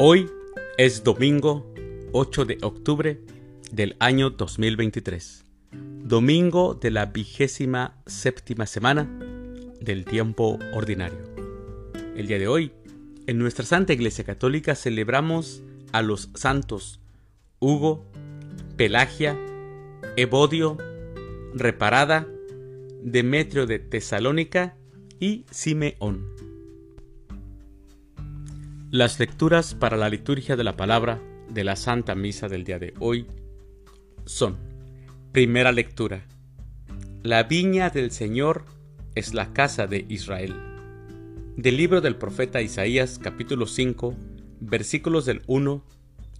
Hoy es domingo 8 de octubre del año 2023, domingo de la vigésima séptima semana del tiempo ordinario. El día de hoy, en nuestra Santa Iglesia Católica celebramos a los santos Hugo, Pelagia, Evodio, Reparada, Demetrio de Tesalónica y Simeón. Las lecturas para la liturgia de la palabra de la Santa Misa del día de hoy son, primera lectura, La viña del Señor es la casa de Israel. Del libro del profeta Isaías capítulo 5 versículos del 1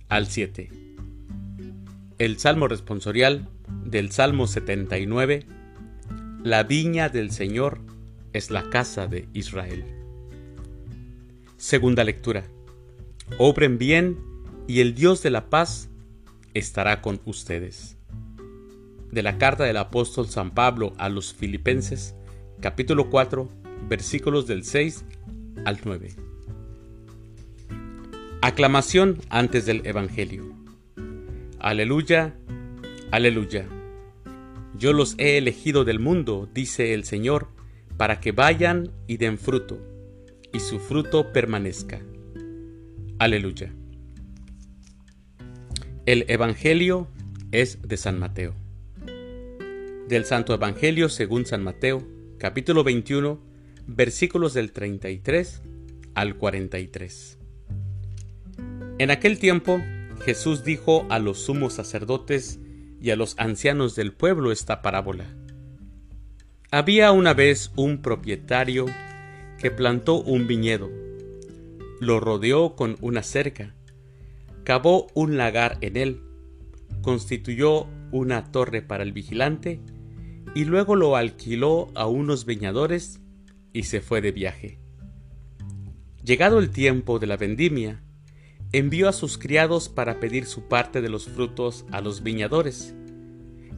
al 7. El Salmo responsorial del Salmo 79, La viña del Señor es la casa de Israel. Segunda lectura. Obren bien y el Dios de la paz estará con ustedes. De la carta del apóstol San Pablo a los Filipenses, capítulo 4, versículos del 6 al 9. Aclamación antes del Evangelio. Aleluya, aleluya. Yo los he elegido del mundo, dice el Señor, para que vayan y den fruto y su fruto permanezca. Aleluya. El Evangelio es de San Mateo. Del Santo Evangelio según San Mateo, capítulo 21, versículos del 33 al 43. En aquel tiempo, Jesús dijo a los sumos sacerdotes y a los ancianos del pueblo esta parábola. Había una vez un propietario que plantó un viñedo, lo rodeó con una cerca, cavó un lagar en él, constituyó una torre para el vigilante y luego lo alquiló a unos viñadores y se fue de viaje. Llegado el tiempo de la vendimia, envió a sus criados para pedir su parte de los frutos a los viñadores.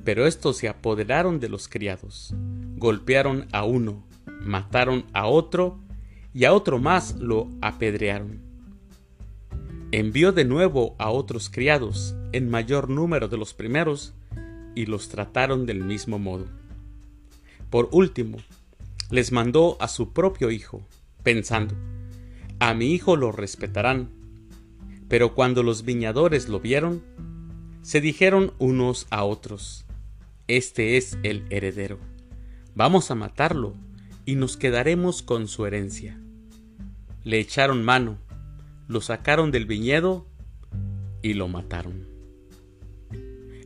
Pero estos se apoderaron de los criados, golpearon a uno, mataron a otro y a otro más lo apedrearon. Envió de nuevo a otros criados en mayor número de los primeros y los trataron del mismo modo. Por último, les mandó a su propio hijo, pensando, a mi hijo lo respetarán. Pero cuando los viñadores lo vieron, se dijeron unos a otros, Este es el heredero, vamos a matarlo y nos quedaremos con su herencia. Le echaron mano, lo sacaron del viñedo y lo mataron.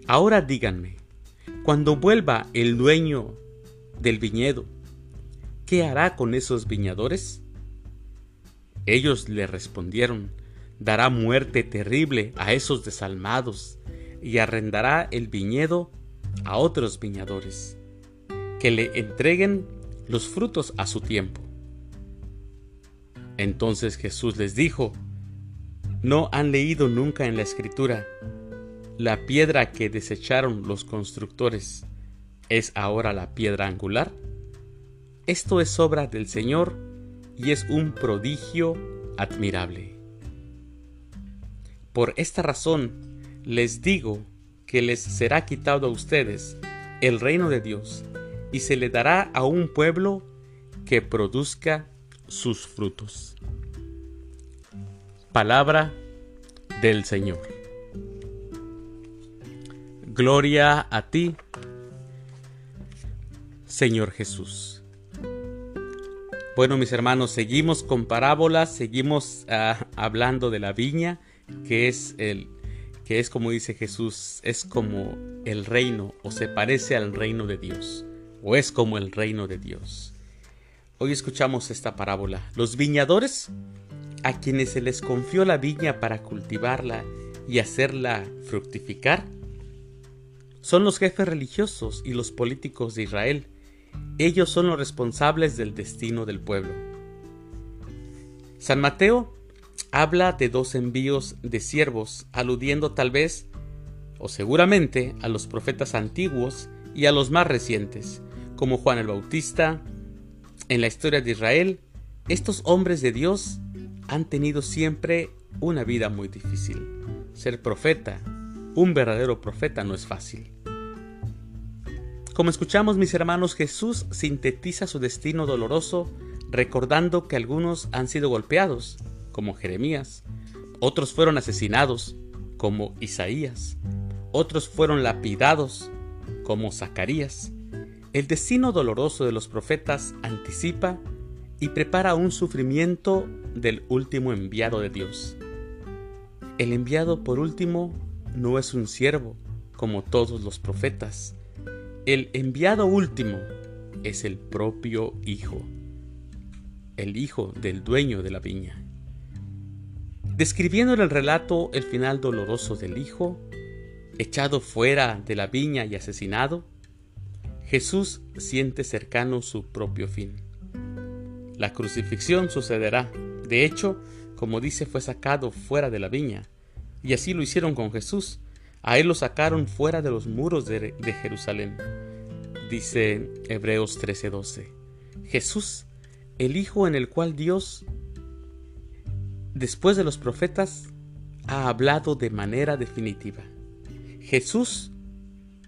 Ahora díganme, cuando vuelva el dueño del viñedo, ¿qué hará con esos viñadores? Ellos le respondieron, dará muerte terrible a esos desalmados y arrendará el viñedo a otros viñadores, que le entreguen los frutos a su tiempo. Entonces Jesús les dijo, ¿no han leído nunca en la escritura, la piedra que desecharon los constructores es ahora la piedra angular? Esto es obra del Señor y es un prodigio admirable. Por esta razón les digo que les será quitado a ustedes el reino de Dios y se le dará a un pueblo que produzca sus frutos. Palabra del Señor. Gloria a ti, Señor Jesús. Bueno, mis hermanos, seguimos con parábolas, seguimos ah, hablando de la viña, que es el que es como dice Jesús, es como el reino o se parece al reino de Dios o es como el reino de Dios. Hoy escuchamos esta parábola. Los viñadores, a quienes se les confió la viña para cultivarla y hacerla fructificar, son los jefes religiosos y los políticos de Israel. Ellos son los responsables del destino del pueblo. San Mateo habla de dos envíos de siervos, aludiendo tal vez, o seguramente, a los profetas antiguos y a los más recientes, como Juan el Bautista, en la historia de Israel, estos hombres de Dios han tenido siempre una vida muy difícil. Ser profeta, un verdadero profeta, no es fácil. Como escuchamos mis hermanos, Jesús sintetiza su destino doloroso recordando que algunos han sido golpeados, como Jeremías, otros fueron asesinados, como Isaías, otros fueron lapidados, como Zacarías. El destino doloroso de los profetas anticipa y prepara un sufrimiento del último enviado de Dios. El enviado por último no es un siervo, como todos los profetas. El enviado último es el propio Hijo, el Hijo del dueño de la viña. Describiendo en el relato el final doloroso del Hijo, echado fuera de la viña y asesinado, Jesús siente cercano su propio fin. La crucifixión sucederá. De hecho, como dice, fue sacado fuera de la viña. Y así lo hicieron con Jesús. A él lo sacaron fuera de los muros de, Jerusalén. Dice Hebreos 13:12. Jesús, el Hijo en el cual Dios, después de los profetas, ha hablado de manera definitiva. Jesús,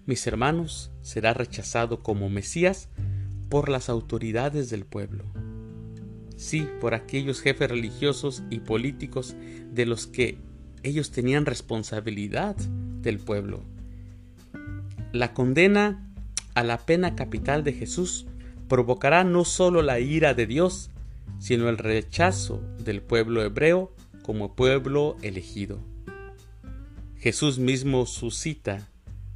mis hermanos, será rechazado como Mesías por las autoridades del pueblo. Sí, por aquellos jefes religiosos y políticos de los que ellos tenían responsabilidad del pueblo. La condena a la pena capital de Jesús provocará no solo la ira de Dios, sino el rechazo del pueblo hebreo como pueblo elegido. Jesús mismo suscita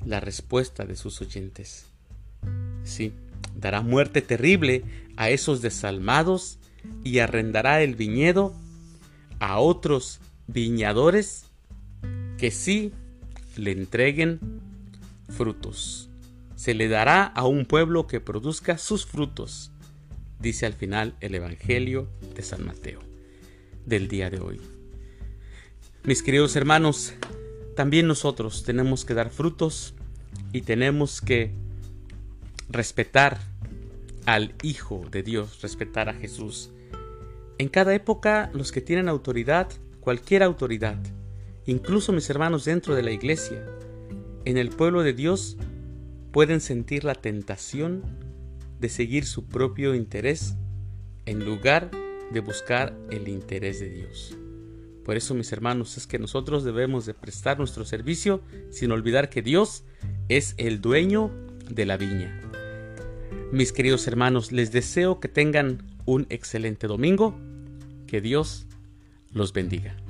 la respuesta de sus oyentes. Sí, dará muerte terrible a esos desalmados y arrendará el viñedo a otros viñadores que sí le entreguen frutos. Se le dará a un pueblo que produzca sus frutos, dice al final el Evangelio de San Mateo del día de hoy. Mis queridos hermanos, también nosotros tenemos que dar frutos y tenemos que respetar al Hijo de Dios, respetar a Jesús. En cada época los que tienen autoridad, cualquier autoridad, incluso mis hermanos dentro de la iglesia, en el pueblo de Dios, pueden sentir la tentación de seguir su propio interés en lugar de buscar el interés de Dios. Por eso, mis hermanos, es que nosotros debemos de prestar nuestro servicio sin olvidar que Dios es el dueño de la viña. Mis queridos hermanos, les deseo que tengan un excelente domingo. Que Dios los bendiga.